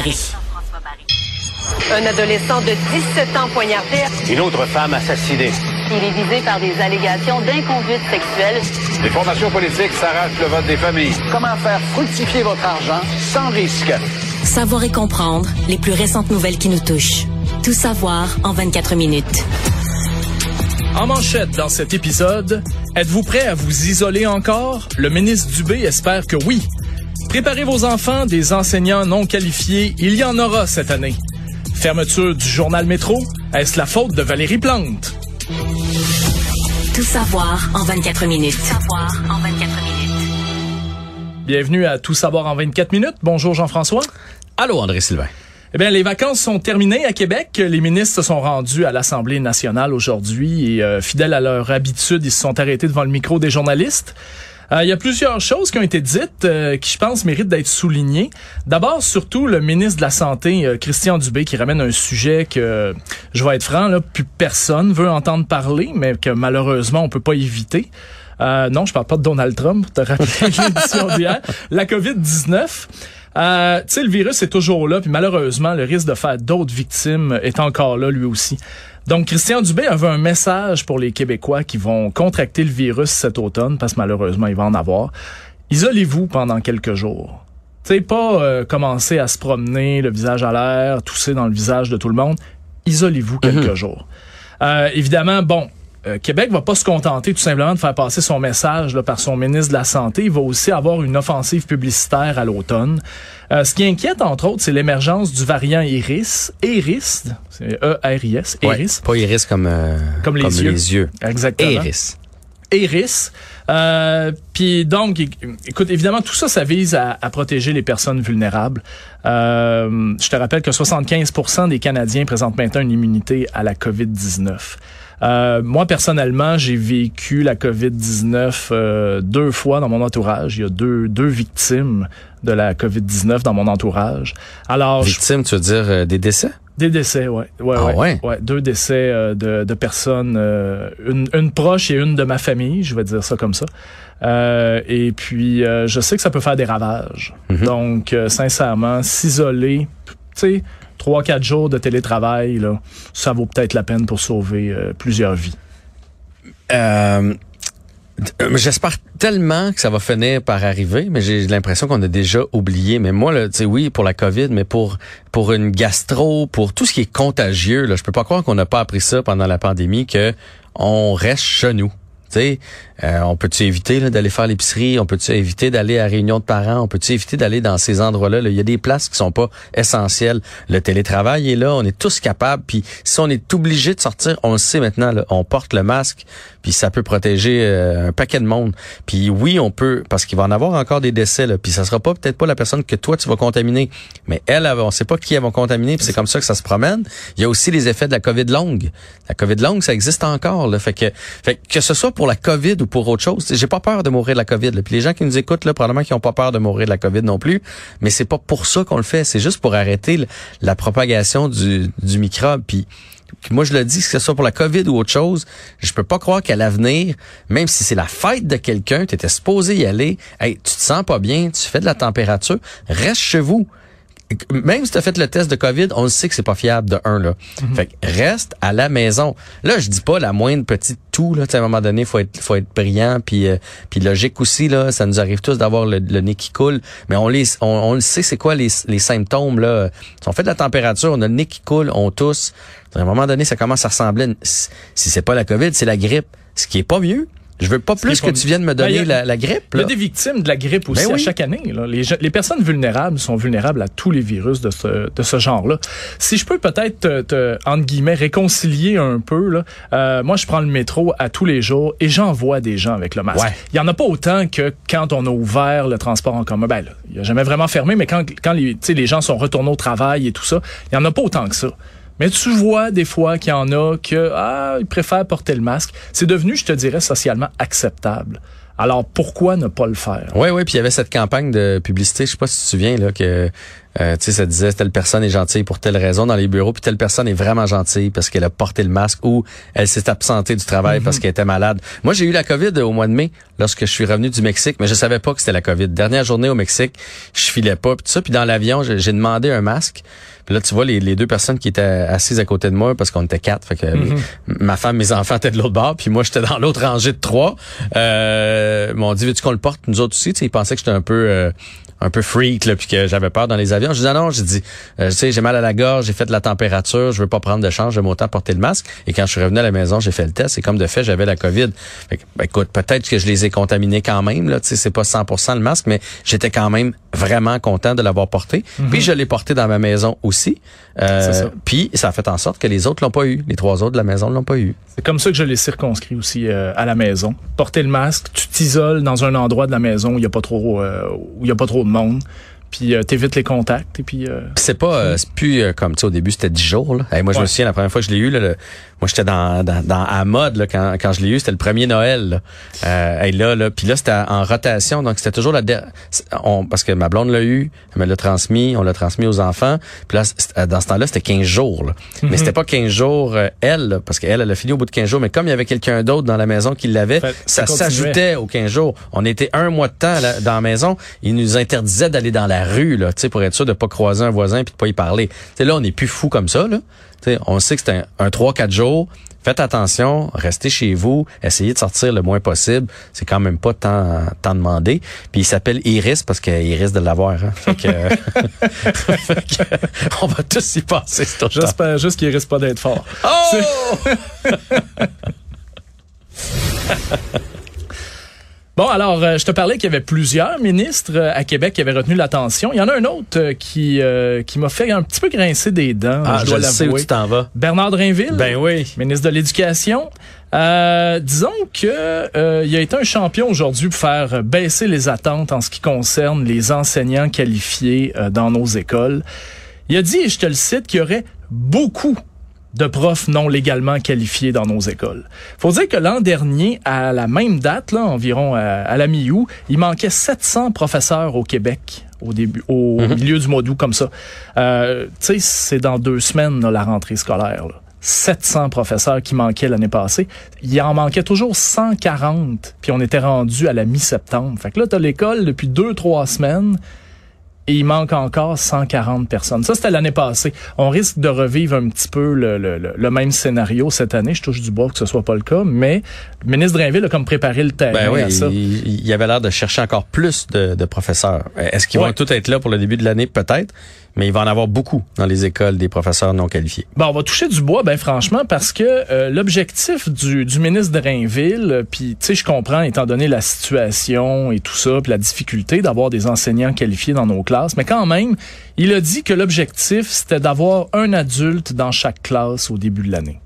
Paris. Un adolescent de 17 ans poignardé. Une autre femme assassinée. Il est visé par des allégations d'inconduite sexuelle. Les formations politiques s'arrachent le vote des familles. Comment faire fructifier votre argent sans risque? Savoir et comprendre les plus récentes nouvelles qui nous touchent. Tout savoir en 24 minutes. En manchette dans cet épisode, êtes-vous prêt à vous isoler encore? Le ministre Dubé espère que oui. Préparez vos enfants, des enseignants non qualifiés, il y en aura cette année. Fermeture du journal Métro, est-ce la faute de Valérie Plante? Tout savoir en 24 minutes. Savoir en 24 minutes. Bienvenue à Tout savoir en 24 minutes. Bonjour Jean-François. Allô André Sylvain. Eh bien, les vacances sont terminées à Québec. Les ministres se sont rendus à l'Assemblée nationale aujourd'hui et, euh, fidèles à leur habitude, ils se sont arrêtés devant le micro des journalistes. Euh, Il y a plusieurs choses qui ont été dites euh, qui, je pense, méritent d'être soulignées. D'abord, surtout, le ministre de la Santé, euh, Christian Dubé, qui ramène un sujet que, je vais être franc, là, plus personne veut entendre parler, mais que malheureusement, on peut pas éviter. Euh, non, je parle pas de Donald Trump, pour te rappeler l'édition d'hier. La COVID-19. Euh, tu sais, le virus est toujours là, puis malheureusement, le risque de faire d'autres victimes est encore là, lui aussi. Donc, Christian Dubé avait un message pour les Québécois qui vont contracter le virus cet automne, parce que malheureusement, il va en avoir. Isolez-vous pendant quelques jours. Tu sais, pas euh, commencer à se promener, le visage à l'air, tousser dans le visage de tout le monde. Isolez-vous quelques jours. Euh, évidemment, bon, euh, Québec va pas se contenter tout simplement de faire passer son message là, par son ministre de la Santé. Il va aussi avoir une offensive publicitaire à l'automne. Euh, ce qui inquiète, entre autres, c'est l'émergence du variant Iris. Iris, c'est E-R-I-S, Iris. Ouais, pas iris comme, euh, Comme les yeux. Exactement. Iris. Iris. Euh, Puis donc, éc- écoute, évidemment, tout ça, ça vise à, à protéger les personnes vulnérables. Euh, je te rappelle que 75% des Canadiens présentent maintenant une immunité à la COVID-19. Euh, moi, personnellement, j'ai vécu la COVID-19 euh, deux fois dans mon entourage. Il y a deux, deux victimes de la COVID-19 dans mon entourage. Alors, je Victime, tu veux dire euh, des décès? des décès, ouais. ouais, Ah ouais. ouais? deux décès euh, de, de personnes, euh, une, une proche et une de ma famille, je vais dire ça comme ça. Euh, et puis, euh, je sais que ça peut faire des ravages. Mhm. Donc, euh, sincèrement, s'isoler, tu sais, trois, quatre jours de télétravail, là, ça vaut peut-être la peine pour sauver euh, plusieurs vies. Euh, euh, J'espère tellement que ça va finir par arriver, mais j'ai l'impression qu'on a déjà oublié. Mais moi, tu sais, oui, pour la COVID, mais pour pour une gastro, pour tout ce qui est contagieux, là, je peux pas croire qu'on n'a pas appris ça pendant la pandémie, que on reste chez nous. Tu sais, euh, on peut-tu éviter d'aller faire l'épicerie, on peut-tu éviter d'aller à réunion de parents, on peut-tu éviter d'aller dans ces endroits-là. là? Il y a des places qui sont pas essentielles. Le télétravail est là, on est tous capables. Puis si on est obligé de sortir, on le sait maintenant, on porte le masque, puis ça peut protéger euh, un paquet de monde. Puis oui, on peut, parce qu'il va en avoir encore des décès, là, puis ça sera pas peut-être pas la personne que toi tu vas contaminer, mais elle, elle, on sait pas qui elle va contaminer, puis c'est comme ça que ça se promène. Il y a aussi les effets de la COVID longue. La COVID longue, ça existe encore. Là, fait que, fait que ce soit pour la COVID ou pour autre chose, j'ai pas peur de mourir de la COVID. Là. Puis les gens qui nous écoutent, là, probablement qui ont pas peur de mourir de la COVID non plus, mais c'est pas pour ça qu'on le fait. C'est juste pour arrêter la propagation du, du microbe. Puis moi, je le dis, que ce soit pour la COVID ou autre chose, je peux pas croire qu'à l'avenir, même si c'est la fête de quelqu'un, tu étais supposé y aller, hey, tu te sens pas bien, tu fais de la température, reste chez vous. Même si tu as fait le test de COVID, on le sait que c'est pas fiable de un là. Fait que reste à la maison. Là, je dis pas la moindre petite toux là, à un moment donné, faut être faut être brillant puis euh, puis logique aussi là, ça nous arrive tous d'avoir le, le nez qui coule, mais on les on, on le sait c'est quoi les, les symptômes là. Si on fait de la température, on a le nez qui coule, on tousse. À un moment donné, ça commence à ressembler si c'est pas la COVID, c'est la grippe, ce qui est pas mieux. Je veux pas plus que tu viennes me Ben, donner a- la, la grippe Il y a des victimes de la grippe aussi Ben à oui. chaque année. là. Les, personnes vulnérables sont vulnérables à tous les virus de ce, de ce genre-là. Si je peux peut-être, te, te, entre guillemets, réconcilier un peu, là, euh, moi, je prends le métro à tous les jours et j'en vois des gens avec le masque. Ouais. Il y en a pas autant que quand on a ouvert le transport en commun. Ben, là, il a jamais vraiment fermé, mais quand, quand les, les gens sont retournés au travail et tout ça, il y en a pas autant que ça. Mais tu vois des fois qu'il y en a que ah, ils préfèrent porter le masque. C'est devenu, je te dirais, socialement acceptable. Alors pourquoi ne pas le faire? Oui, oui, puis il y avait cette campagne de publicité, je sais pas si tu te souviens, là, que Euh, tu sais, ça disait telle personne est gentille pour telle raison dans les bureaux, puis telle personne est vraiment gentille parce qu'elle a porté le masque ou elle s'est absentée du travail parce qu'elle était malade. Moi, j'ai eu la COVID au mois de mai lorsque je suis revenu du Mexique, mais je savais pas que c'était la COVID. Dernière journée au Mexique, je filais pas, puis tout ça, puis dans l'avion, j'ai demandé un masque. Puis là, tu vois les, les deux personnes qui étaient assises à côté de moi parce qu'on était quatre, fait que Mhm. ma femme, mes enfants étaient de l'autre bord, puis moi j'étais dans l'autre rangée de trois. Euh, m'ont dit veux-tu qu'on le porte? Nous autres aussi, tu sais, ils pensaient que j'étais un peu euh, un peu freak là puis que j'avais peur dans les avions. Je dis non, non, j'ai dit euh, tu sais, j'ai mal à la gorge, j'ai fait de la température, je veux pas prendre de chance, j'aime autant porter le masque et quand je suis revenu à la maison, j'ai fait le test et comme de fait, j'avais la Covid. Fait que, ben, écoute, peut-être que je les ai contaminés quand même là, tu sais, c'est pas 100% le masque mais j'étais quand même vraiment content de l'avoir porté. Puis je l'ai porté dans ma maison aussi. Euh, ça. puis ça a fait en sorte que les autres l'ont pas eu, les trois autres de la maison l'ont pas eu. C'est comme ça que je l'ai circonscrit aussi euh, à la maison. Porter le masque, tu t'isoles dans un endroit de la maison où il y a pas trop euh, où il y a pas trop de monde, puis euh, t'évites les contacts et puis euh, c'est pas euh, c'est plus euh, comme tu sais au début c'était 10 jours là. Hey, moi je me souviens la première fois que je l'ai eu là, le- moi j'étais dans, dans dans à mode là, quand quand je l'ai eu, c'était le premier Noël. Là. Euh, hey, là là, puis là c'était en rotation donc c'était toujours la on parce que ma blonde l'a eu, elle me l'a transmis, on l'a transmis aux enfants. Puis là dans ce temps-là, c'était 15 jours là. Mais c'était pas 15 jours euh, elle parce qu'elle elle a fini au bout de 15 jours mais comme il y avait quelqu'un d'autre dans la maison qui l'avait, ça s'ajoutait aux 15 jours. On était un mois de temps là, dans la maison, ils nous interdisaient d'aller dans la rue là, tu sais pour être sûr de pas croiser un voisin puis de pas y parler. Tu sais là on n'est plus fou comme ça là. Tu sais, on sait que c'est un, un 3-4 jours. Faites attention, restez chez vous, essayez de sortir le moins possible. C'est quand même pas tant, tant demandé. Puis il s'appelle Iris parce qu'il risque de l'avoir. Hein. Fait que, fait que on va tous y passer j'espère juste qu'il risque pas d'être fort. Oh! Bon, alors, euh, je te parlais qu'il y avait plusieurs ministres euh, à Québec qui avaient retenu l'attention. Il y en a un autre euh, qui, euh, qui m'a fait un petit peu grincer des dents, Ah, je je dois le sais où tu t'en vas. Bernard Drinville, Ben oui. ministre de l'Éducation. Euh, disons que euh, il a été un champion aujourd'hui pour faire baisser les attentes en ce qui concerne les enseignants qualifiés dans nos écoles. Il a dit, et je te le cite, qu'il y aurait beaucoup de profs non légalement qualifiés dans nos écoles. Faut dire que l'an dernier, à la même date, là, environ à, à la mi-août, il manquait 700 professeurs au Québec au début, au milieu du mois d'août comme ça. Euh, tu sais, c'est dans deux semaines là, la rentrée scolaire. Là. 700 professeurs qui manquaient l'année passée. Il en manquait toujours 140, puis on était rendu à la mi-septembre. Fait que là, t'as l'école depuis deux, trois semaines et il manque encore 140 personnes. Ça, c'était l'année passée. On risque de revivre un petit peu le, le- le- le même scénario cette année. Je touche du bois que ce soit pas le cas, mais le ministre Drainville a comme préparé le terrain Ben oui, à ça. il, il avait l'air de chercher encore plus de, de professeurs. Est-ce qu'ils Ouais. vont tous être là pour le début de l'année? Peut-être. Mais il va en avoir beaucoup dans les écoles des professeurs non qualifiés. Bon, on va toucher du bois, ben franchement, parce que euh, l'objectif du, du ministre Drainville, euh, puis tu sais, je comprends, étant donné la situation et tout ça, puis la difficulté d'avoir des enseignants qualifiés dans nos classes, mais quand même, il a dit que l'objectif, c'était d'avoir un adulte dans chaque classe au début de l'année.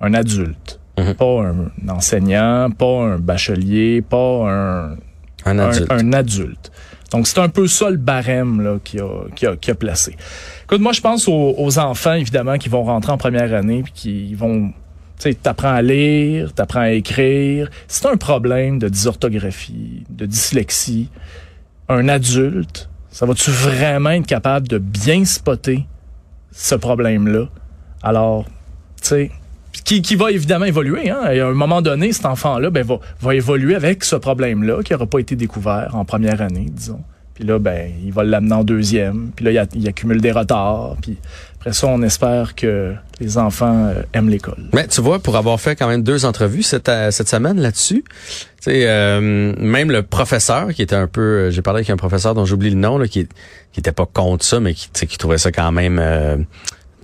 Un adulte. Mhm. Pas un enseignant, pas un bachelier, pas un, Un un- adulte. un adulte. Donc, c'est un peu ça le barème qui, a, qui, a, qui a placé. Écoute, moi, je pense aux, aux enfants, évidemment, qui vont rentrer en première année puis qui vont... Tu sais, t'apprends à lire, t'apprends à écrire. C'est un problème de dysorthographie, de dyslexie. Un adulte, ça va-tu vraiment être capable de bien spotter ce problème-là? Alors, tu sais, qui, va évidemment évoluer. Hein? À un moment donné, cet enfant-là ben, va, va évoluer avec ce problème-là qui n'aura pas été découvert en première année, disons. Puis là, ben, il va l'amener en deuxième. Puis là, il, accumule des retards. Puis après ça, on espère que les enfants euh, aiment l'école. Mais tu vois, pour avoir fait quand même deux entrevues cette, euh, semaine là-dessus, euh, même le professeur qui était un peu, euh, j'ai parlé avec un professeur dont j'oublie le nom, qui, qui était pas contre ça, mais qui, qui trouvait ça quand même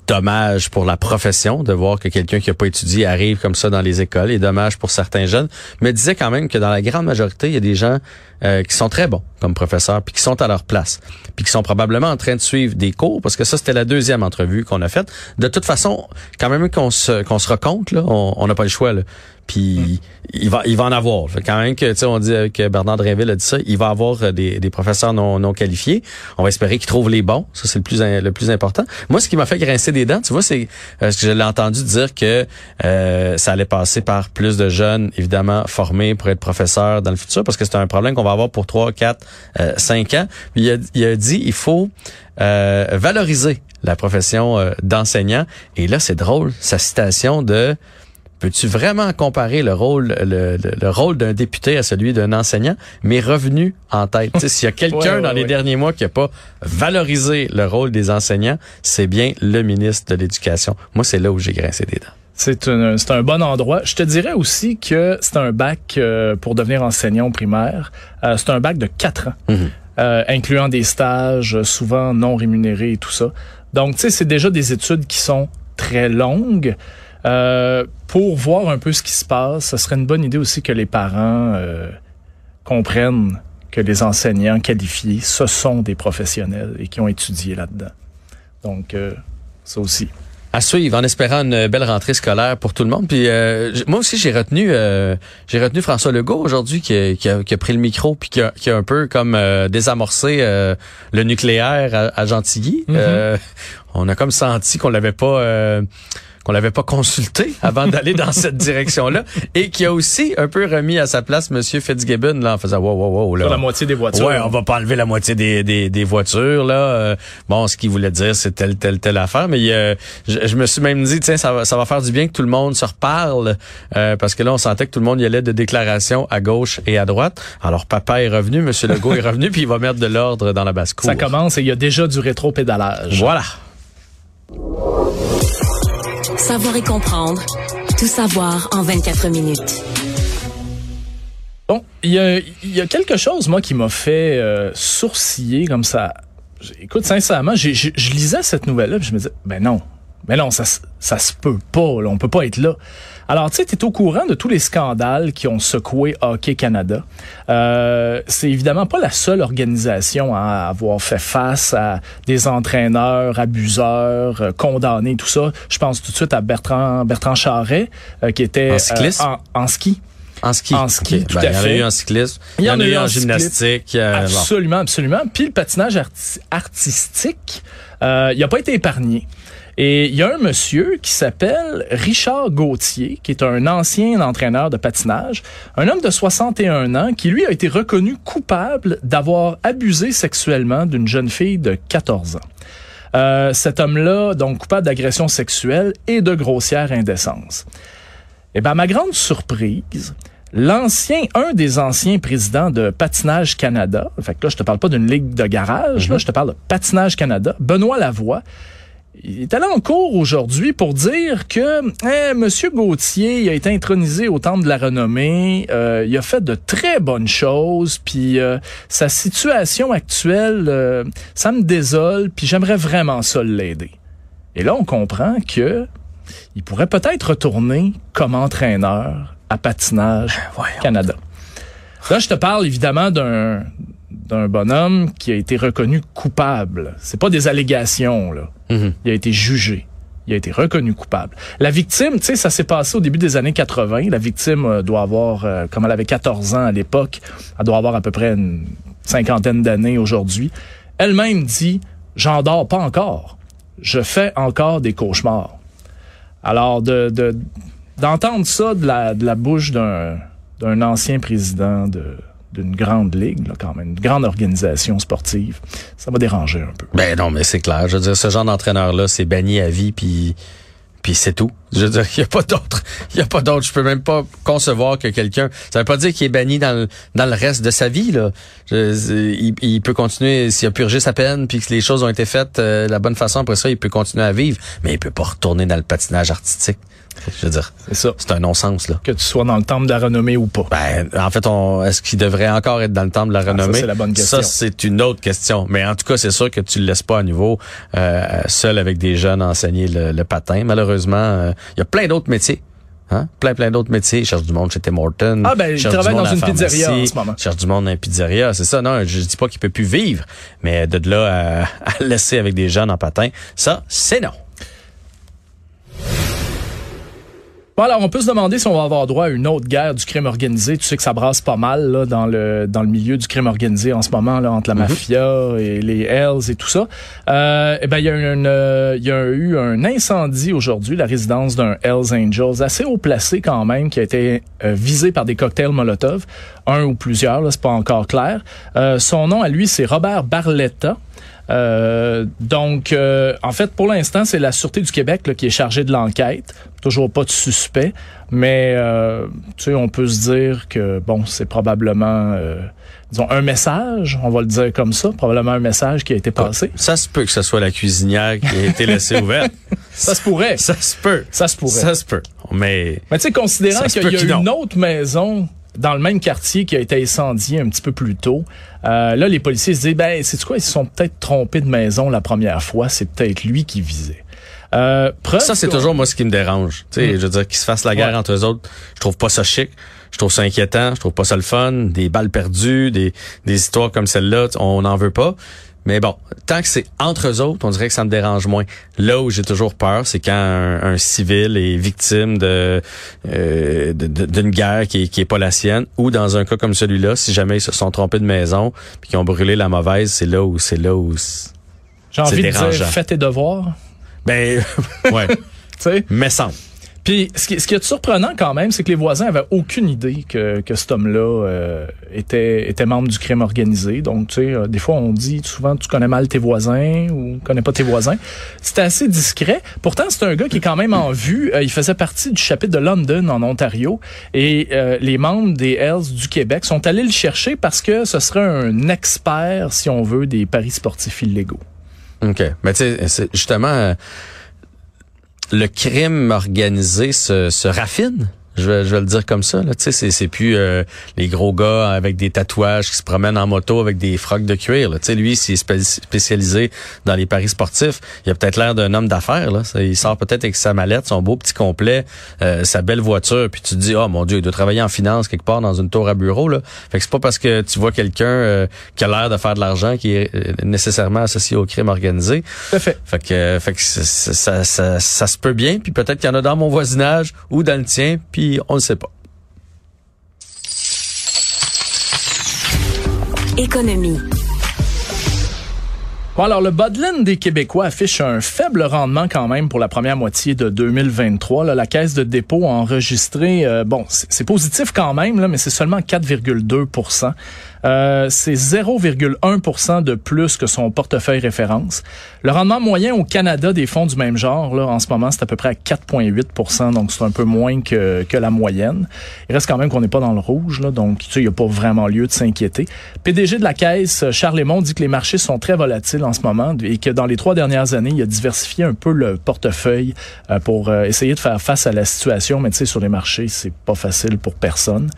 dommage pour la profession de voir que quelqu'un qui a pas étudié arrive comme ça dans les écoles et dommage pour certains jeunes, mais disait quand même que dans la grande majorité, il y a des gens euh, qui sont très bons comme professeurs puis qui sont à leur place puis qui sont probablement en train de suivre des cours parce que ça c'était la deuxième entrevue qu'on a faite. De toute façon, quand même qu'on se qu'on se raconte là, on on n'a pas le choix là. Puis il va il va en avoir. Quand même que tu sais on dit que Bernard Drinville a dit ça, il va avoir euh, des, des professeurs non, non qualifiés. On va espérer qu'ils trouvent les bons. Ça c'est le plus le plus important. Moi ce qui m'a fait grincer des dents, tu vois, c'est euh, ce que je l'ai entendu dire que euh, ça allait passer par plus de jeunes évidemment formés pour être professeurs dans le futur parce que c'est un problème qu'on va avoir pour 3, 4, 5 ans. Il a, il a dit il faut valoriser la profession d'enseignant et là c'est drôle sa citation de Peux-tu vraiment comparer le rôle le, le, rôle d'un député à celui d'un enseignant, mais revenu en tête? S'il y a quelqu'un dans les derniers mois qui n'a pas valorisé le rôle des enseignants, c'est bien le ministre de l'Éducation. Moi, c'est là où j'ai grincé des dents. C'est un, c'est un bon endroit. Je te dirais aussi que c'est un bac euh, pour devenir enseignant au primaire. Euh, c'est un bac de quatre ans, mhm. euh, incluant des stages souvent non rémunérés et tout ça. Donc, tu sais, c'est déjà des études qui sont très longues. Euh, pour voir un peu ce qui se passe, ce serait une bonne idée aussi que les parents euh, comprennent que les enseignants qualifiés, ce sont des professionnels et qui ont étudié là-dedans. Donc, euh, ça aussi. À suivre, en espérant une belle rentrée scolaire pour tout le monde. Puis moi aussi, j'ai retenu, j'ai retenu François Legault aujourd'hui qui, qui, a, pris le micro puis qui a, qui a un peu comme désamorcé le nucléaire à, Gentilly. Mm-hmm. on a comme senti qu'on l'avait pas qu'on l'avait pas consulté avant d'aller dans cette direction-là et qui a aussi un peu remis à sa place Monsieur Fitzgibbon là en faisant wow wow wow là. Sur la moitié des voitures. Ouais, on va pas enlever la moitié des, des, des voitures là. Euh, bon, ce qu'il voulait dire c'est telle telle telle affaire, mais euh, je, me suis même dit tiens ça va ça va faire du bien que tout le monde se reparle euh, parce que là on sentait que tout le monde y allait de déclarations à gauche et à droite. Alors papa est revenu, Monsieur Legault est revenu puis il va mettre de l'ordre dans la basse-cour. Ça commence et il y a déjà du rétro-pédalage. Voilà. Savoir et comprendre. Tout savoir en 24 minutes. Bon, il y a, quelque chose, moi, qui m'a fait euh, sourciller comme ça. Écoute, sincèrement, je lisais cette nouvelle-là, je me disais, ben non, mais non, ça, ça se peut pas, là, on peut pas être là. Alors, tu sais, tu es au courant de tous les scandales qui ont secoué Hockey Canada. Euh, c'est évidemment pas la seule organisation à avoir fait face à des entraîneurs, abuseurs, euh, condamnés, tout ça. Je pense tout de suite à Bertrand, Bertrand Charret, euh, qui était en, en, ski. En ski. En ski, tout ben, à fait. Il y en a eu en cyclisme. Il y en, a eu en, gymnastique. absolument, absolument. Puis le patinage artistique, euh, il a pas été épargné. Et il y a un monsieur qui s'appelle Richard Gauthier, qui est un ancien entraîneur de patinage, un homme de 61 ans qui, lui, a été reconnu coupable d'avoir abusé sexuellement d'une jeune fille de 14 ans. Euh, cet homme-là, donc coupable d'agression sexuelle et de grossière indécence. Eh ben, ma grande surprise, l'ancien, un des anciens présidents de Patinage Canada, fait que là, je te parle pas d'une ligue de garage, là, mm-hmm. je te parle de Patinage Canada, Benoît Lavoie, il est allé en cours aujourd'hui pour dire que hein, Monsieur Gauthier il a été intronisé au temple de la renommée, euh, il a fait de très bonnes choses, puis euh, sa situation actuelle, euh, ça me désole, puis j'aimerais vraiment ça l'aider. Et là, on comprend que il pourrait peut-être retourner comme entraîneur à patinage ben, Canada. Là, je te parle évidemment d'un d'un bonhomme qui a été reconnu coupable. C'est pas des allégations là. Mhm. Il a été jugé. Il a été reconnu coupable. La victime, tu sais, ça s'est passé au début des années 80. La victime euh, doit avoir, euh, comme elle avait 14 ans à l'époque, elle doit avoir à peu près une cinquantaine d'années aujourd'hui. Elle-même dit, j'en dors pas encore. Je fais encore des cauchemars. Alors, de, d'entendre ça de la, de la bouche d'un, d'un ancien président de, d'une grande ligue, là, quand même, une grande organisation sportive, ça m'a dérangé un peu. Ben non, mais c'est clair. Je veux dire, ce genre d'entraîneur-là, c'est banni à vie, puis puis c'est tout. Je veux dire, il y a pas d'autre. Il y a pas d'autre. Je peux même pas concevoir que quelqu'un. Ça veut pas dire qu'il est banni dans le, reste de sa vie. Là. il, il, peut continuer s'il a purgé sa peine, puis que les choses ont été faites euh, de la bonne façon. Après ça, il peut continuer à vivre, mais il peut pas retourner dans le patinage artistique. Je veux dire, c'est ça. C'est un non-sens là. Que tu sois dans le temple de la renommée ou pas. Ben, en fait, on, est-ce qu'il devrait encore être dans le temple de la ah, renommée? Ça, c'est la bonne question. Ça, c'est une autre question. Mais en tout cas, c'est sûr que tu le laisses pas à nouveau euh, seul avec des jeunes enseigner le, patin. Malheureusement, euh, il y a plein d'autres métiers. Hein? Plein, plein d'autres métiers. Il cherche du monde chez Tim Horton. Ah, ben, il travaille dans une pizzeria en ce moment. cherche du monde dans une pizzeria. C'est ça, non, je dis pas qu'il peut plus vivre. Mais de là à, à laisser avec des jeunes en patin, ça, c'est non. Bon, alors, on peut se demander si on va avoir droit à une autre guerre du crime organisé. Tu sais que ça brasse pas mal là, dans le dans le milieu du crime organisé en ce moment, là, entre la mafia et les Hells et tout ça. Euh, eh ben, il y, a une, euh, y a eu un incendie aujourd'hui, la résidence d'un Hells Angels, assez haut placé quand même, qui a été euh, visé par des cocktails Molotov, un ou plusieurs, là, c'est pas encore clair. Euh, son nom à lui, c'est Robert Barletta. Euh, donc, euh, en fait, pour l'instant, c'est la Sûreté du Québec là, qui est chargée de l'enquête. Toujours pas de suspect, mais euh, tu sais, on peut se dire que bon, c'est probablement, euh, disons, un message. On va le dire comme ça, probablement un message qui a été passé. Ça se peut que ce soit la cuisinière qui a été laissée ouverte. Ça se pourrait. Ça se peut. Ça se pourrait. Ça se peut. Mais Mais tu sais, considérant qu'il y a une autre maison dans le même quartier qui a été incendiée un petit peu plus tôt, euh, là, les policiers se disent, ben, c'est quoi, ils se sont peut-être trompés de maison la première fois, c'est peut-être lui qui visait. Euh, ça, c'est toujours moi ce qui me dérange. Tu sais, je veux dire, qu'ils se fassent la guerre Ouais. entre eux autres, je trouve pas ça chic. Je trouve ça inquiétant. Je trouve pas ça le fun. Des balles perdues, des, des histoires comme celle-là, on n'en veut pas. Mais bon, tant que c'est entre eux autres, on dirait que ça me dérange moins. Là où j'ai toujours peur, c'est quand un, un civil est victime de euh, d'une guerre qui est, qui est pas la sienne, ou dans un cas comme celui-là, si jamais ils se sont trompés de maison puis qu'ils ont brûlé la mauvaise, c'est là où c'est là où c'est- J'ai envie de dire, fais tes devoirs. ben ouais, Tu sais? mais sans. Puis ce qui, ce qui est surprenant quand même, c'est que les voisins avaient aucune idée que, que cet homme-là euh, était, était membre du crime organisé. Donc, tu sais, euh, des fois, on dit souvent tu connais mal tes voisins ou connais pas tes voisins. C'était assez discret. Pourtant, c'est un gars qui est quand même en vue. Euh, il faisait partie du chapitre de London en Ontario. Et euh, les membres des Hells du Québec sont allés le chercher parce que ce serait un expert, si on veut, des paris sportifs illégaux. OK. Mais tu sais, justement, euh, le crime organisé se, se raffine? Je vais, je vais le dire comme ça. Là. Tu sais, c'est, c'est plus euh, les gros gars avec des tatouages qui se promènent en moto avec des frocs de cuir. Là. Tu sais, lui, s'il est spé- spécialisé dans les paris sportifs. Il a peut-être l'air d'un homme d'affaires. Là. Il sort peut-être avec sa mallette, son beau petit complet, euh, sa belle voiture. Puis tu te dis, oh mon Dieu, il doit travailler en finance quelque part dans une tour à bureau. Là. Fait que c'est pas parce que tu vois quelqu'un euh, qui a l'air de faire de l'argent qui est euh, nécessairement associé au crime organisé. Fait. Fait que, euh, fait que ça, ça, ça, ça- ça se peut bien, puis peut-être qu'il y en a dans mon voisinage ou dans le tien, puis on ne sait pas. Économie. Bon, alors, le Bodlin des Québécois affiche un faible rendement quand même pour la première moitié de 2023. Là, la caisse de dépôt a enregistré, euh, bon, c'est c'est positif quand même, là, mais c'est seulement 4,2 euh, C'est 0,1% de plus que son portefeuille référence. Le rendement moyen au Canada des fonds du même genre, là, en ce moment, c'est à peu près à 4,8% donc c'est un peu moins que, que la moyenne. Il reste quand même qu'on n'est pas dans le rouge, là, donc tu sais, il n'y a pas vraiment lieu de s'inquiéter. PDG de la Caisse, Charles Lemont, dit que les marchés sont très volatiles en ce moment et que dans les trois dernières années, il a diversifié un peu le portefeuille euh, pour euh, essayer de faire face à la situation, mais tu sais, sur les marchés, c'est pas facile pour personne.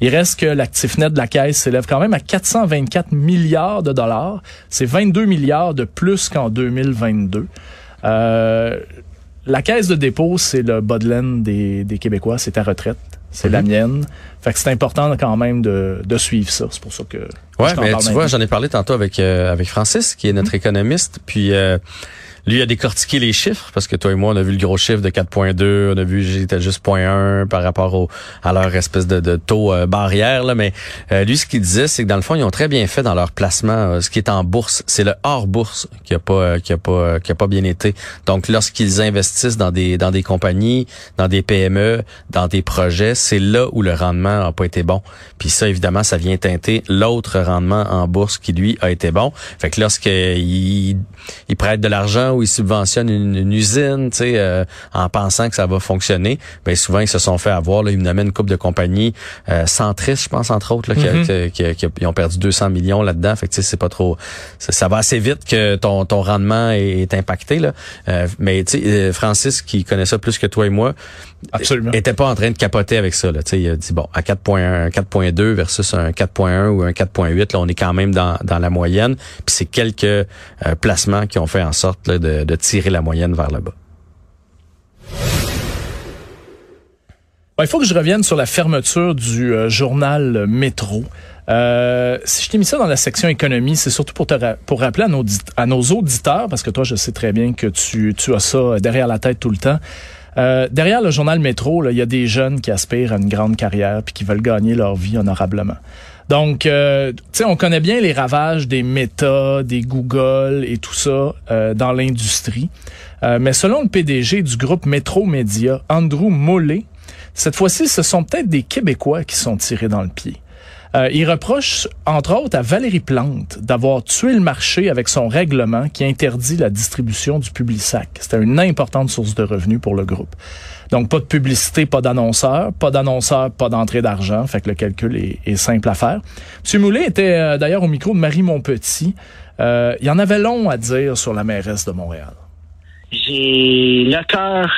Il reste que l'actif net de la Caisse s'élève quand même à 424 milliards de dollars. C'est 22 milliards de plus qu'en 2022. Euh, la caisse de dépôt, c'est le bas de laine des, des Québécois, c'est ta retraite, c'est la mienne. Fait que c'est important quand même de, de suivre ça. C'est pour ça que Ouais, je mais tu vois, j'en ai parlé tantôt avec euh, avec Francis, qui est notre économiste, puis euh, lui a décortiqué les chiffres parce que toi et moi on a vu le gros chiffre de 4.2, on a vu j'étais juste 0.1 par rapport à leur espèce de, taux euh, barrière là, mais euh, lui ce qu'il disait c'est que dans le fond ils ont très bien fait dans leur placement euh, ce qui est en bourse, c'est le hors bourse qui a pas euh, qui a pas qui a pas bien été. Donc lorsqu'ils investissent dans des dans des compagnies, dans des PME, dans des projets, c'est là où le rendement a pas été bon. Puis ça évidemment ça vient teinter l'autre rendement en bourse qui lui a été bon. Fait que lorsqu'ils ils prêtent de l'argent ou ils subventionnent une, une usine, tu sais, euh, en pensant que ça va fonctionner, ben souvent ils se sont fait avoir. Là, ils me nommaient une coupe de compagnies, euh, Centris, je pense entre autres, là, qui a- qui qui ont perdu 200 millions là-dedans. Fait que tu sais, c'est pas trop, ça, ça va assez vite que ton ton rendement est, est impacté là. Euh, mais tu sais, euh, Francis qui connaît ça plus que toi et moi, Absolument. était pas en train de capoter avec ça. Là. Tu sais, Il a dit, bon, à 4.1, 4.2 versus un 4.1 ou un 4.8, là, on est quand même dans, dans la moyenne. Puis c'est quelques euh, placements qui ont fait en sorte là, de, de tirer la moyenne vers le bas. Bon, il faut que je revienne sur la fermeture du euh, journal Métro. Euh, si je t'ai mis ça dans la section économie, c'est surtout pour te pour rappeler à nos, à nos auditeurs, parce que toi, je sais très bien que tu, tu as ça derrière la tête tout le temps. Euh, derrière le journal Métro, il y a des jeunes qui aspirent à une grande carrière puis qui veulent gagner leur vie honorablement. Donc, euh, on connaît bien les ravages des Meta, des Google et tout ça euh, dans l'industrie. Euh, mais selon le PDG du groupe Métro Média, Andrew Mollet, cette fois-ci, ce sont peut-être des Québécois qui sont tirés dans le pied. Euh, il reproche, entre autres, à Valérie Plante d'avoir tué le marché avec son règlement qui interdit la distribution du Publisac. C'était une importante source de revenus pour le groupe. Donc, pas de publicité, pas d'annonceur, pas d'annonceur, pas d'entrée d'argent. Fait que le calcul est, est, simple à faire. M. Moulet était euh, d'ailleurs au micro de Marie Montpetit. Euh, il y en avait long à dire sur la mairesse de Montréal. J'ai le cœur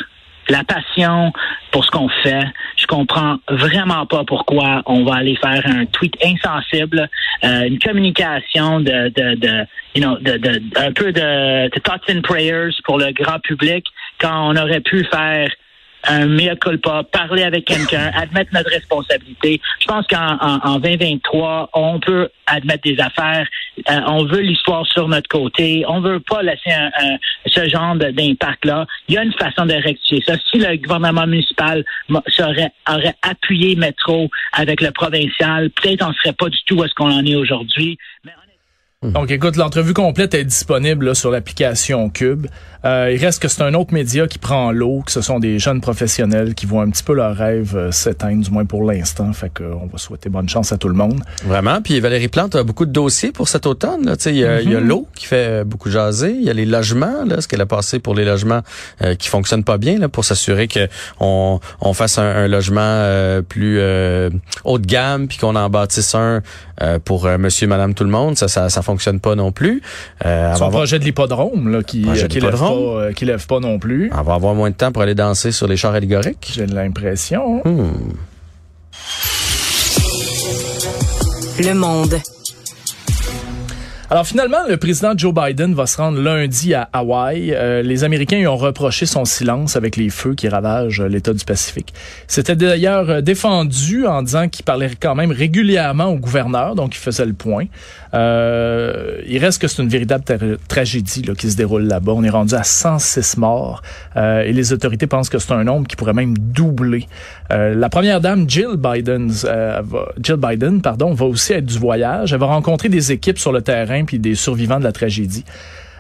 la passion pour ce qu'on fait. Je comprends vraiment pas pourquoi on va aller faire un tweet insensible, euh, une communication de, de, de de, de, un peu de, de thoughts and prayers pour le grand public quand on aurait pu faire un mea culpa, parler avec quelqu'un, admettre notre responsabilité. Je pense qu'en en, en 2023, on peut admettre des affaires. Euh, on veut l'histoire sur notre côté. On veut pas laisser un, un, ce genre d'impact-là. Il y a une façon de rectifier ça. Si le gouvernement municipal serait, aurait appuyé Métro avec le provincial, peut-être on serait pas du tout où est-ce qu'on en est aujourd'hui. Mais donc, écoute, l'entrevue complète est disponible là, sur l'application Cube. Euh, il reste que c'est un autre média qui prend l'eau, que ce sont des jeunes professionnels qui voient un petit peu leur rêve euh, s'éteindre, du moins pour l'instant. Fait que, on va souhaiter bonne chance à tout le monde. Vraiment. Puis Valérie Plante a beaucoup de dossiers pour cet automne. Là. Il, y a, mm -hmm. a l'eau qui fait beaucoup jaser. Il y a les logements, là, ce qu'elle a passé pour les logements euh, qui fonctionnent pas bien, là, pour s'assurer que on, on fasse un, un logement euh, plus euh, haut de gamme, puis qu'on en bâtisse un pour monsieur, madame, tout le monde. Ça, ça, ça fonctionne pas non plus. Euh, Son projet de l'hippodrome, là, qui, qui lève pas, euh, qui lève pas non plus. On va avoir moins de temps pour aller danser sur les chars allégoriques. J'ai l'impression. Hmm. Le monde. Alors finalement, le président Joe Biden va se rendre lundi à Hawaï. Euh, les Américains lui ont reproché son silence avec les feux qui ravagent l'État du Pacifique. C'était d'ailleurs défendu en disant qu'il parlait quand même régulièrement au gouverneur, donc il faisait le point. Euh, il reste que c'est une véritable tra tragédie là, qui se déroule là-bas. On est rendu à 106 morts euh, et les autorités pensent que c'est un nombre qui pourrait même doubler. Euh, la première dame, Jill Biden, va, Jill Biden, pardon, va aussi être du voyage. Elle va rencontrer des équipes sur le terrain puis des survivants de la tragédie.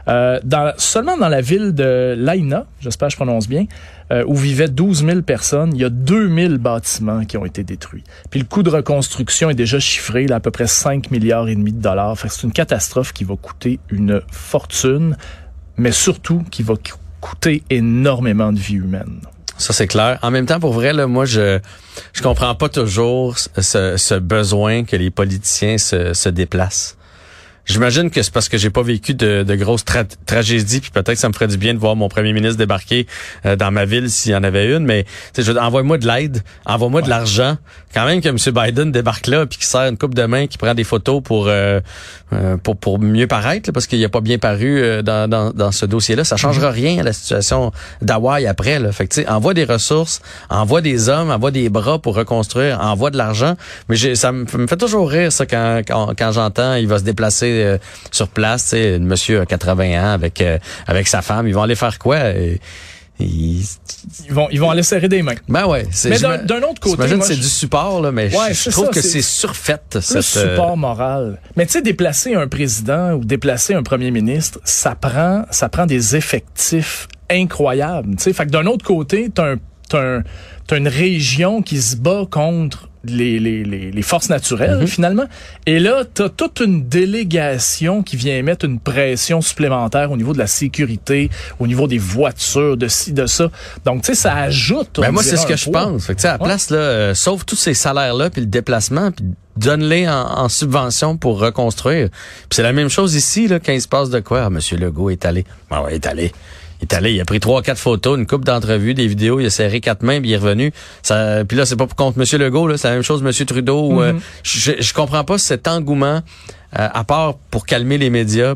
Euh, dans, seulement dans la ville de Laina, j'espère que je prononce bien, euh, où vivaient 12 000 personnes, il y a 2000 bâtiments qui ont été détruits. Puis le coût de reconstruction est déjà chiffré là, à peu près 5 milliards et demi de dollars. c'est une catastrophe qui va coûter une fortune, mais surtout qui va coûter énormément de vies humaines. Ça c'est clair. En même temps, pour vrai, là, moi je je comprends pas toujours ce, ce besoin que les politiciens se, se déplacent. J'imagine que c'est parce que j'ai pas vécu de, de grosses tra tragédies, puis peut-être que ça me ferait du bien de voir mon premier ministre débarquer euh, dans ma ville s'il y en avait une. Mais envoie-moi de l'aide, envoie-moi ouais. de l'argent. Quand même que M. Biden débarque là, puis qu'il sert une coupe de main, qui prend des photos pour euh, euh, pour pour mieux paraître, là, parce qu'il a pas bien paru euh, dans, dans, dans ce dossier-là. Ça changera rien à la situation d'Hawaï après. Là. Fait que tu sais, envoie des ressources, envoie des hommes, envoie des bras pour reconstruire, envoie de l'argent. Mais ça me fait toujours rire ça quand quand, quand j'entends il va se déplacer euh, sur place, sais, monsieur à 80 ans avec euh, avec sa femme, ils vont aller faire quoi? Et, ils... ils... vont ils vont aller serrer des mains. Ben ouais, mais d'un autre côté, j'imagine c'est du support là, mais ouais, je, trouve ça, que c'est surfait le cette support moral. Mais tu sais déplacer un président ou déplacer un premier ministre, ça prend ça prend des effectifs incroyables, tu sais, fait que d'un autre côté, tu as un t'as un, une région qui se bat contre les, les, les, les forces naturelles, mm -hmm. finalement. Et là, tu as toute une délégation qui vient mettre une pression supplémentaire au niveau de la sécurité, au niveau des voitures, de ci, de ça. Donc, tu sais, ça ajoute... Ben moi, c'est ce que je pense. Fait que, à la place, là, euh, sauve tous ces salaires-là, puis le déplacement, puis donne-les en, en, subvention pour reconstruire. Puis c'est la même chose ici, là, quand il se passe de quoi? Ah, Monsieur Legault est allé. Ah ouais, est allé. Il est allé, il a pris trois, quatre photos, une coupe d'entrevues, des vidéos, il a serré quatre mains, puis il est revenu. Ça, puis là, c'est pas contre M. Legault, là, c'est la même chose, M. Trudeau. Mm -hmm. euh, je, je comprends pas cet engouement, euh, à part pour calmer les médias,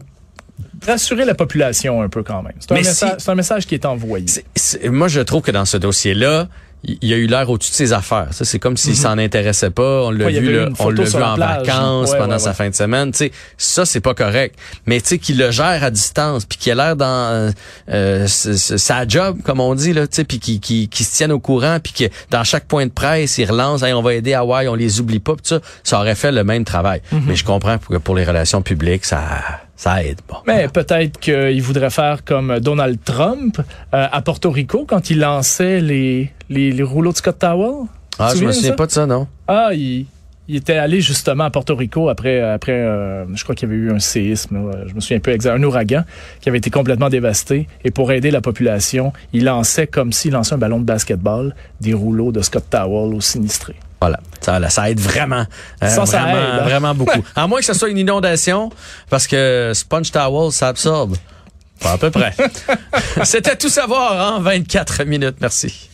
rassurer la population un peu quand même. C'est un, message, si, un message qui est envoyé. C est, c est, moi, je trouve que dans ce dossier-là, il il a eu l'air au-dessus de ses affaires. Ça, c'est comme s'il s'en intéressait pas. On l'a Ouais, y vu, là, on l'a vu en plage. vacances Ouais, pendant ouais, sa fin de semaine. Tu sais, ça, c'est pas correct. Mais tu sais, qu'il le gère à distance, puis qu'il a l'air dans euh, ce- sa job, comme on dit, là, tu sais, puis qu'il qu'il- qu'il se tienne au courant, puis que dans chaque point de presse, il relance, Hey, on va aider Hawaï, on les oublie pas, puis ça, ça aurait fait le même travail. Mm-hmm. Mais je comprends que pour les relations publiques, ça, ça aide. Bon. Mais peut-être qu'il voudrait faire comme Donald Trump euh, à Porto Rico quand il lançait les, les, les rouleaux de Scott Towel. Ah, je me souviens pas de ça, non? Ah, il, il était allé justement à Porto Rico après, après euh, je crois qu'il y avait eu un séisme, là, je me souviens un peu exact, un ouragan qui avait été complètement dévasté. Et pour aider la population, il lançait comme s'il lançait un ballon de basketball des rouleaux de Scott Towel aux sinistrés. Voilà, ça, là, ça aide vraiment, euh, Ça, ça vraiment, aide, hein? vraiment beaucoup. À moins que ce soit une inondation, parce que sponge towel, ça absorbe. Pas à peu près. C'était tout savoir en 24 minutes. Merci.